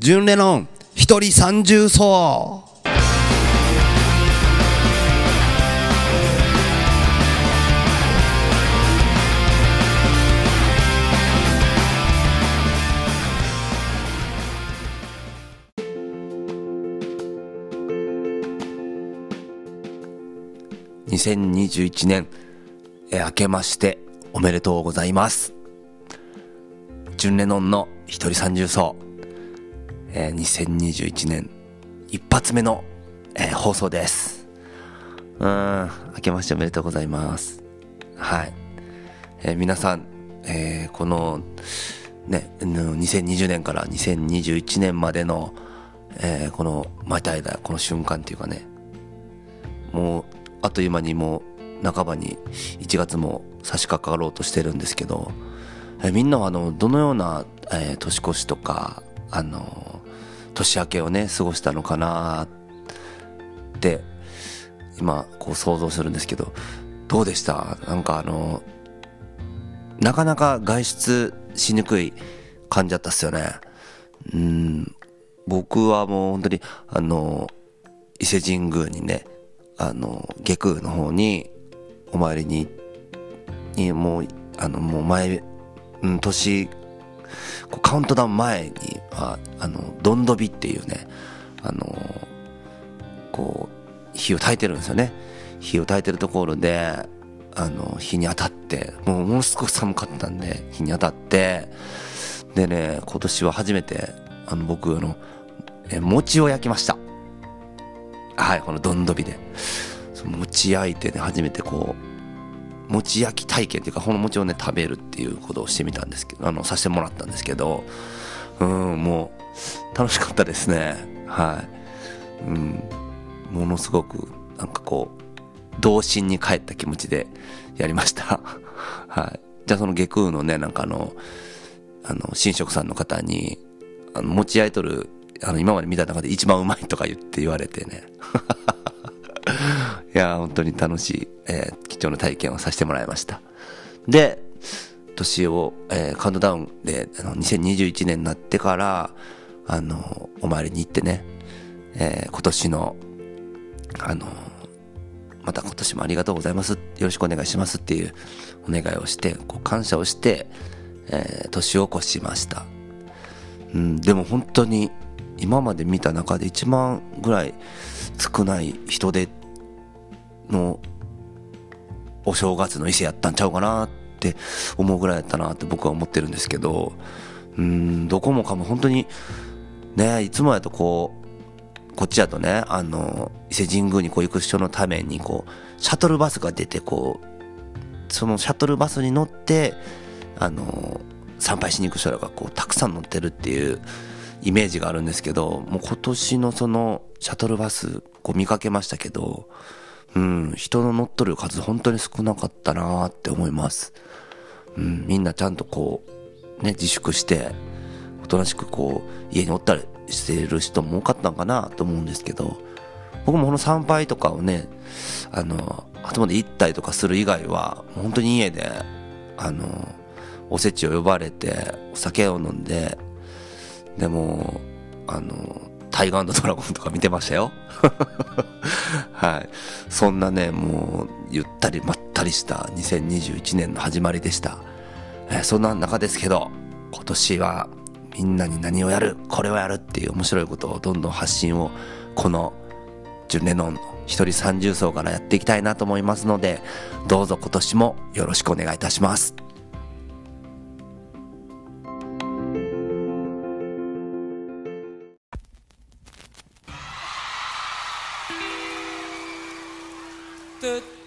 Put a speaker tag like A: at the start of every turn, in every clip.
A: 純レノン一人三重奏
B: 2021年、え明けましておめでとうございます。ジュンレノンの一人三重奏、えー2021年一発目の、えー放送です。うん、明けましておめでとうございます。はい。えー皆さん、えーこの、ね、2020年から2021年までの、えーこの、またいだ、この瞬間っていうかね、もうあっという間にもう半ばに1月も差し掛かろうとしてるんですけど、えみんなはあのどのような、えー年越しとかあの年明けをね過ごしたのかなって今こう想像するんですけどどうでした？なんかあのなかなか外出しにくい感じだったっすよね。うん。僕はもう本当にあの伊勢神宮にねあの下空の方にお参りににもうあのもう前、うん、年カウントダウン前にはあのどんどびっていうねあのこう火を焚いてるんですよね火を焚いてるところであの火に当たってもうものすごく寒かったんで火に当たってでね今年は初めてあの僕あのえ餅を焼きましたはい、このどんどびで。その餅焼いてね、初めてこう、餅焼き体験っていうか、この餅をね、食べるっていうことをしてみたんですけど、あの、させてもらったんですけど、うん、もう、楽しかったですね。はい。うん、ものすごく、なんかこう、童心に帰った気持ちでやりました。はい。じゃあその下空のね、なんかあの、あの、神職さんの方に、あの、持ち焼いとる、あの、今まで見た中で一番うまいとか言って言われてね。いや、本当に楽しい、えー貴重な体験をさせてもらいました。で、年を、えーカウントダウンで、あの、2021年になってから、あの、お参りに行ってね、えー今年の、あの、また今年もありがとうございます。よろしくお願いしますっていうお願いをして、こう感謝をして、えー年を越しました。うん、でも本当に今まで見た中で一番ぐらい少ない人手のお正月の伊勢やったんちゃうかなってって思うぐらいやったなって僕は思ってるんですけど、うん、どこもかも本当にね、いつもやとこう、こっちやとね、あの、伊勢神宮にこう行く人のためにこう、シャトルバスが出てこう、そのシャトルバスに乗って、あの、参拝しに行く人らがこう、たくさん乗ってるっていうイメージがあるんですけど、もう今年のそのシャトルバス、こう見かけましたけど、うん、人の乗っとる数本当に少なかったなーって思います。うん、みんなちゃんとこう、ね、自粛して、おとなしくこう、家におったりしてる人も多かったのかなと思うんですけど、僕もこの参拝とかをね、あの、後まで行ったりとかする以外は、本当に家で、あの、おせちを呼ばれて、お酒を飲んで、でも、あの、タイガードラゴンとか見てましたよ。はい。そんなね、もう、ゆったりまったりした2021年の始まりでした。えーそんな中ですけど、今年はみんなに何をやる、これをやるっていう面白いことをどんどん発信を、この、ジュンレノンの一人三重奏からやっていきたいなと思いますので、どうぞ今年もよろしくお願いいたします。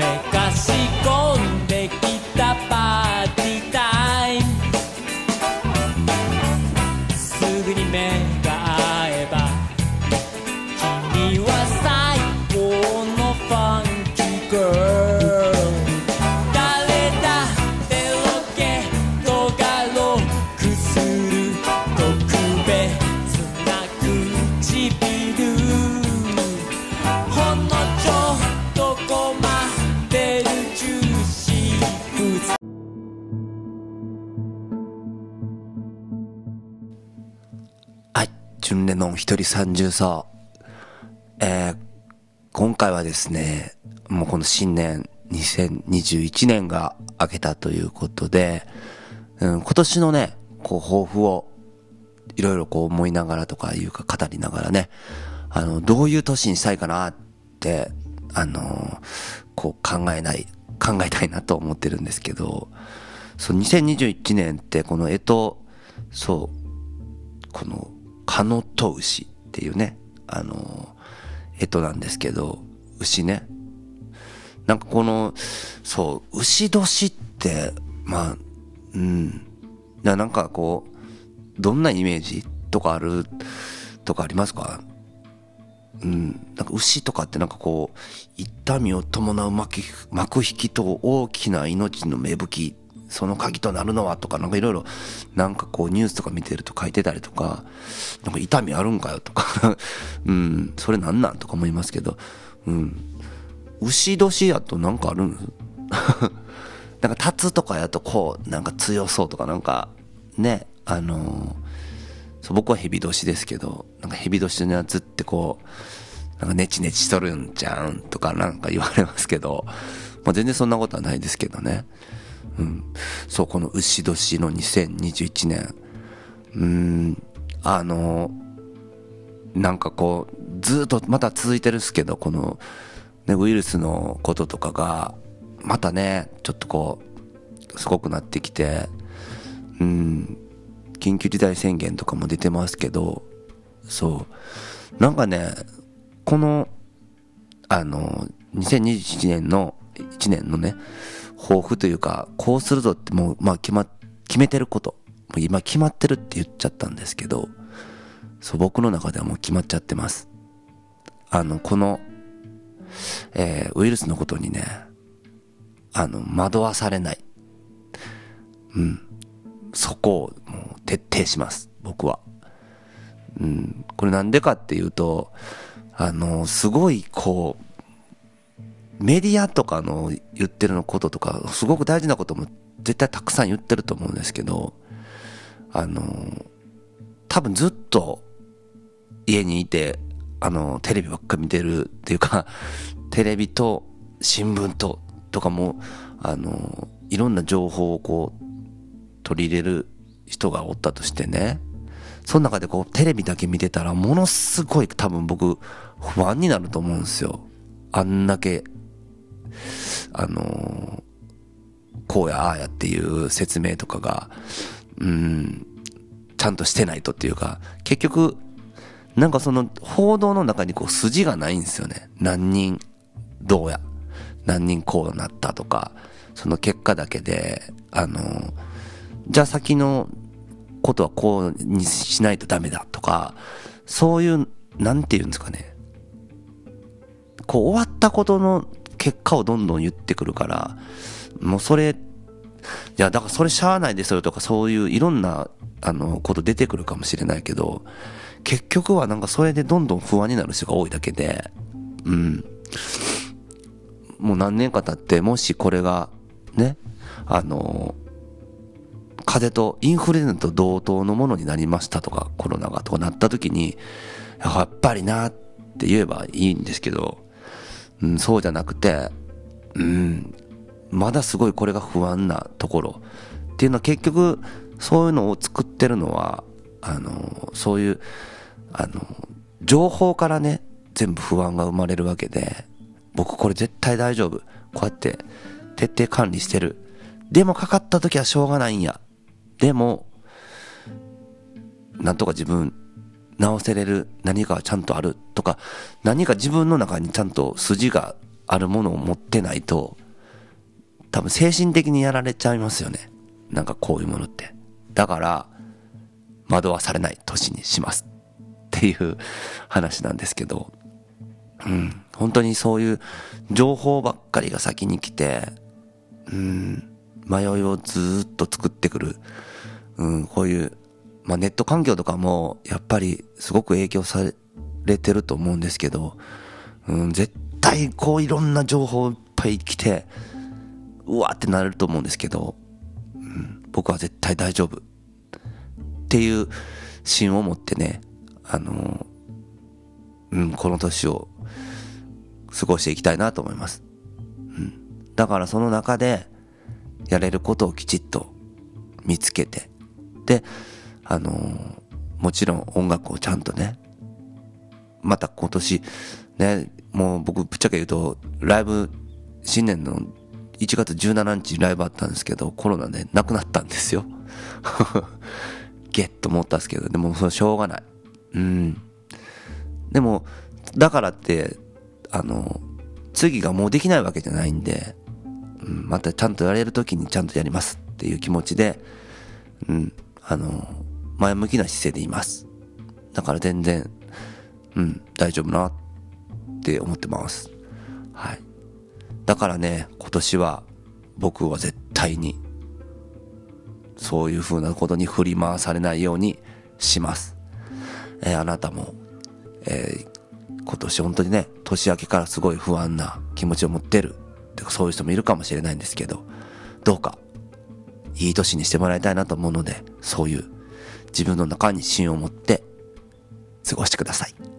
C: めかし
B: レノン一人三重奏。えー、今回はですね、もうこの新年2021年が明けたということで、うん、今年のね、こう抱負をいろいろこう思いながらとかいうか語りながらね、あの、どういう年にしたいかなって、あの、こう考えない、考えたいなと思ってるんですけど、そう、2021年ってこの干支、そう、この、カノトウシっていうね、あの、干支なんですけど、牛ね。なんかこの、そう、牛年って、まあ、うん。ななんかこう、どんなイメージとかある、とかありますか？うん。なんか牛とかってなんかこう、痛みを伴う幕幕引きと大きな命の芽吹き、その鍵となるのはとか、なんかいろいろ、なんかこうニュースとか見てると書いてたりとか、なんか痛みあるんかよとか、うん、それなんなんとか思いますけど、うん。牛年やとなんかあるん？なんか立つとかやとこう、なんか強そうとか、なんか、ね、あのーそう僕は蛇年ですけど、なんか蛇年のやつってこう、なんかネチネチしとるんじゃんとかなんか言われますけど、まあ全然そんなことはないですけどね。うん。そう、この牛年の2021年。うん、あのなんかこう、ずっとまた続いてるっすけど、この、ね、ウイルスのこととかが、またね、ちょっとこう、すごくなってきて、うん、緊急事態宣言とかも出てますけど、そう。なんかね、この、あの、2021年の、1年のね、抱負というか、こうするぞってもう、まあ決ま、決めてること。今決まってるって言っちゃったんですけど、そう、僕の中ではもう決まっちゃってます。あの、この、えーウイルスのことにね、あの、惑わされない。うん。そこをもう徹底します。僕は。うん。これなんでかっていうと、あの、すごいこう、メディアとかの言ってるのこととか、すごく大事なことも絶対たくさん言ってると思うんですけど、あの、多分ずっと家にいて、あの、テレビばっかり見てるっていうか、テレビと新聞と、とかも、あの、いろんな情報をこう、取り入れる人がおったとしてね、その中でこう、テレビだけ見てたら、ものすごい多分僕、不安になると思うんですよ。あんだけ、あのこうやああやっていう説明とかが、うん、ちゃんとしてないとっていうか、結局、なんかその報道の中にこう筋がないんですよね。何人どうや、何人こうなったとか、その結果だけで、あの、じゃあ先のことはこうにしないとダメだとか、そういう、なんて言うんですかね。こう終わったことの結果をどんどん言ってくるから、もうそれ、いや、だからそれしゃあないですよとかそういういろんな、あの、こと出てくるかもしれないけど、結局はなんかそれでどんどん不安になる人が多いだけで、うん。もう何年か経って、もしこれが、ね、あの、風邪とインフルエンザと同等のものになりましたとか、コロナがとかなった時に、やっぱりなって言えばいいんですけど、うん、そうじゃなくて、うん、まだすごいこれが不安なところ。っていうのは結局そういうのを作ってるのはあのそういうあの情報からね全部不安が生まれるわけで僕これ絶対大丈夫。こうやって徹底管理してる。でもかかった時はしょうがないんや。でもなんとか自分直せれる何かがちゃんとあるとか何か自分の中にちゃんと筋があるものを持ってないと多分精神的にやられちゃいますよね。なんかこういうものって。だから惑わされない年にしますっていう話なんですけど。うん。本当にそういう情報ばっかりが先に来てうん。迷いをずっと作ってくる。うん。こういうまあ、ネット環境とかもやっぱりすごく影響されてると思うんですけど、うん、絶対こういろんな情報いっぱい来てうわーってなれると思うんですけど、うん、僕は絶対大丈夫。っていう芯を持ってねあのうんこの年を過ごしていきたいなと思います、うん、だからその中でやれることをきちっと見つけてであのーもちろん音楽をちゃんとね、また今年、ね、もう僕ぶっちゃけ言うと、ライブ、新年の1月17日ライブあったんですけど、コロナで亡くなったんですよ。ゲッと思ったんですけど、でもそれしょうがない。うん。でも、だからって、あの、次がもうできないわけじゃないんで、うん、またちゃんとやれる時にちゃんとやりますっていう気持ちで、うん、あの、前向きな姿勢でいます。だから全然、うん、大丈夫なって思ってます。はい。だからね、今年は僕は絶対に、そういう風なことに振り回されないようにします。えーあなたも、えー今年本当にね、年明けからすごい不安な気持ちを持ってる。てかそういう人もいるかもしれないんですけど、どうか、いい年にしてもらいたいなと思うので、そういう自分の中に芯を持って過ごしてください。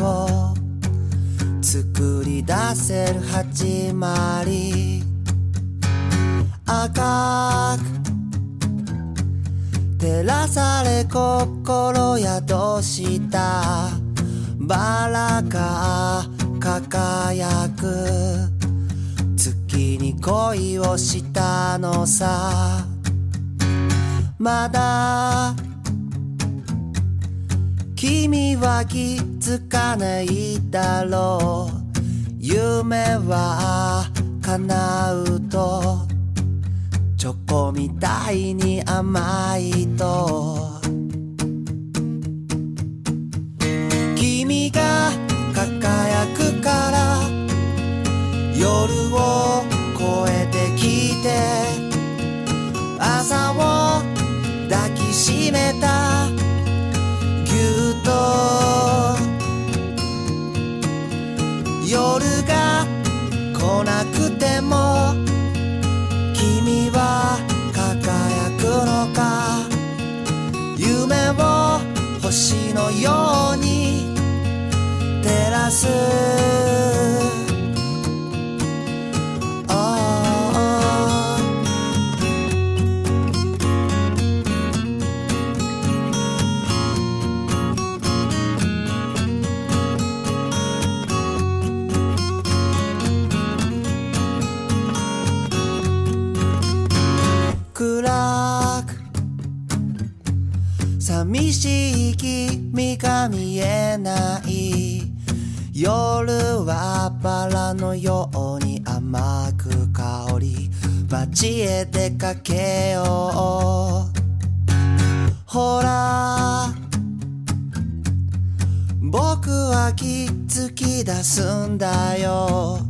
D: を作り出せる始まり。赤く照らされ心宿した。バラが輝く。月に恋をしたのさ。まだ君は気づかないだろう。夢は叶うと。チョコみたいに甘いと。街へ出かけよう。ほら僕は気づき出すんだよ。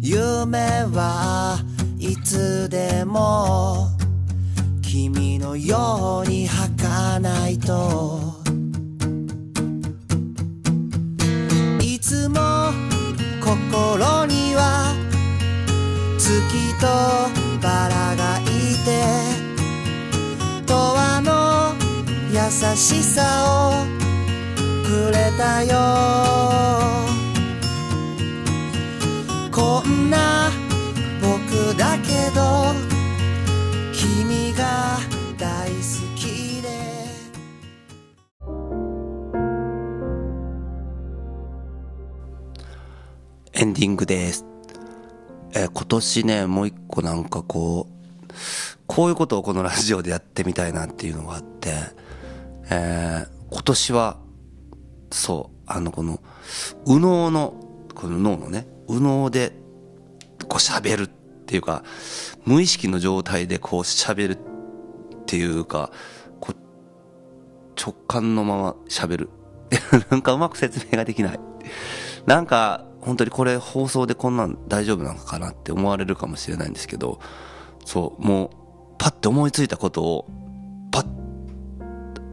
D: 夢はいつでも君のように儚ないと。いつも心には月とバラがいて永遠の優しさをくれたよこんな僕だけど君が大好きで
B: エンディングです。えー今年ね、もう一個なんかこう、こういうことをこのラジオでやってみたいなっていうのがあって、えー今年は、そう、あのこの、右脳の、この脳のね、右脳で、こう喋るっていうか、無意識の状態でこう喋るっていうか、こう直感のまま喋る。なんかうまく説明ができない。なんか、本当にこれ放送でこんなん大丈夫なのかなって思われるかもしれないんですけど、そう、もう、パッて思いついたことを、パッ、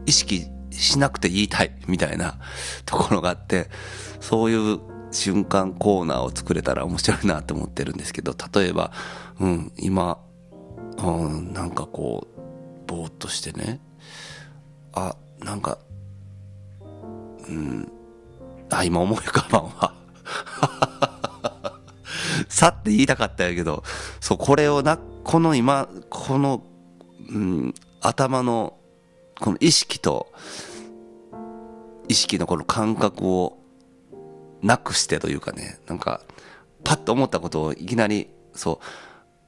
B: 意識しなくて言いたい、みたいな ところがあって、そういう瞬間コーナーを作れたら面白いなって思ってるんですけど、例えば、うん、今、うん、なんかこう、ぼーっとしてね、あ、なんかうん、あ、今思い浮かばんわ。さって言いたかったんやけど、そう、これをな、この今、この、うん、頭の、この意識と、意識のこの感覚をなくしてというかね、なんか、パッと思ったことをいきなり、そう、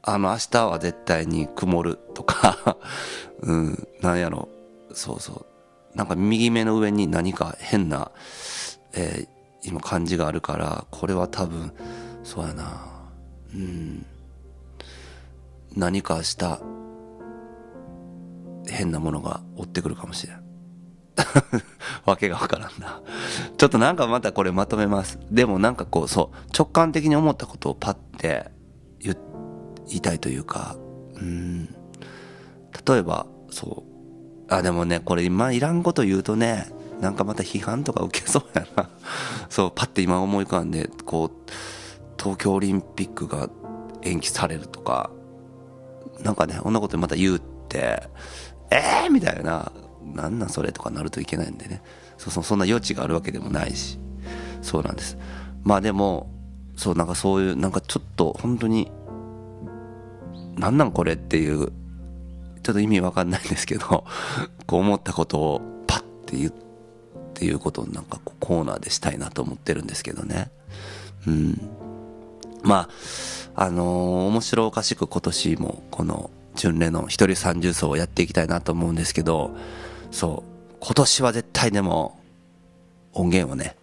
B: あの、明日は絶対に曇るとか、うん、なんやろ、そうそう、なんか右目の上に何か変な、えー今感じがあるから、これは多分、そうやな、うん、何かした変なものが追ってくるかもしれん。わけがわからんな。ちょっとなんかまたこれまとめます。でもなんかこう、そう、直感的に思ったことをパッて言言いたいというか、うん、例えば、そう、あ、でもね、これ今いらんこと言うとね、なんかまた批判とか受けそうやな。そう、パッて今思い浮かんで、こう、東京オリンピックが延期されるとか、なんかね、こんなことまた言うって、えーみたいな、なんなんそれとかなるといけないんでね。そうそ、んな余地があるわけでもないし。そうなんです。まあでも、そう、なんかそういう、なんかちょっと本当に、なんなんこれっていう、ちょっと意味わかんないんですけど、こう思ったことをパッて言うっていうことをなんかこうコーナーでしたいなと思ってるんですけどね。うん。まあ、あのー面白おかしく今年もこの純レの一人三重奏をやっていきたいなと思うんですけど、そう、今年は絶対でも音源をね、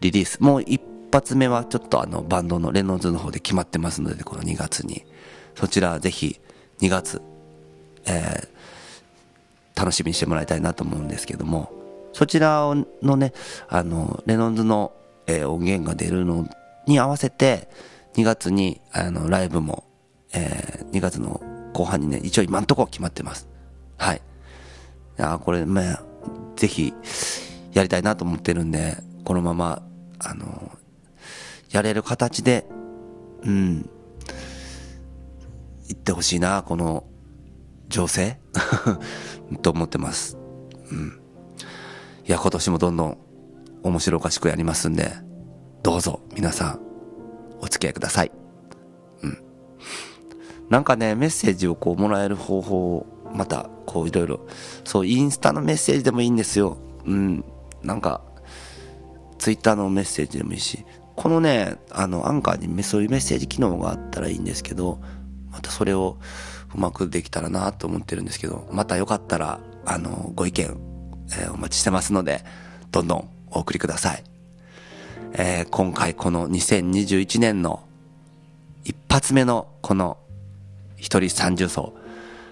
B: リリース。もう一発目はちょっとあのバンドのレノンズの方で決まってますので、この2月に。そちらぜひ2月、えー楽しみにしてもらいたいなと思うんですけども、そちらのね、あの、レノンズの、えー音源が出るのに合わせて、2月に、あの、ライブも、えー2月の後半にね、一応今んとこ決まってます。はい。いやこれ、まあ、ぜひ、やりたいなと思ってるんで、このまま、あの、やれる形で、うん、行ってほしいな、この、情勢？と思ってます。うん。いや、今年もどんどん面白おかしくやりますんで、どうぞ皆さん、お付き合いください。うん。なんかね、メッセージをこうもらえる方法を、また、こういろいろ、そう、インスタのメッセージでもいいんですよ。うん。なんか、ツイッターのメッセージでもいいし、このね、あの、アンカーにそういうメッセージ機能があったらいいんですけど、またそれをうまくできたらなと思ってるんですけど、またよかったら、あの、ご意見、えーお待ちしてますので、どんどんお送りください。えー今回この2021年の一発目のこの一人三重奏、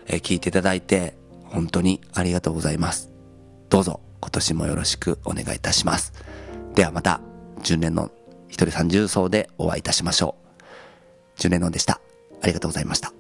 B: えー聞いていただいて本当にありがとうございます。どうぞ今年もよろしくお願いいたします。ではまた10年の一人三重奏でお会いいたしましょう。10年のでした。ありがとうございました。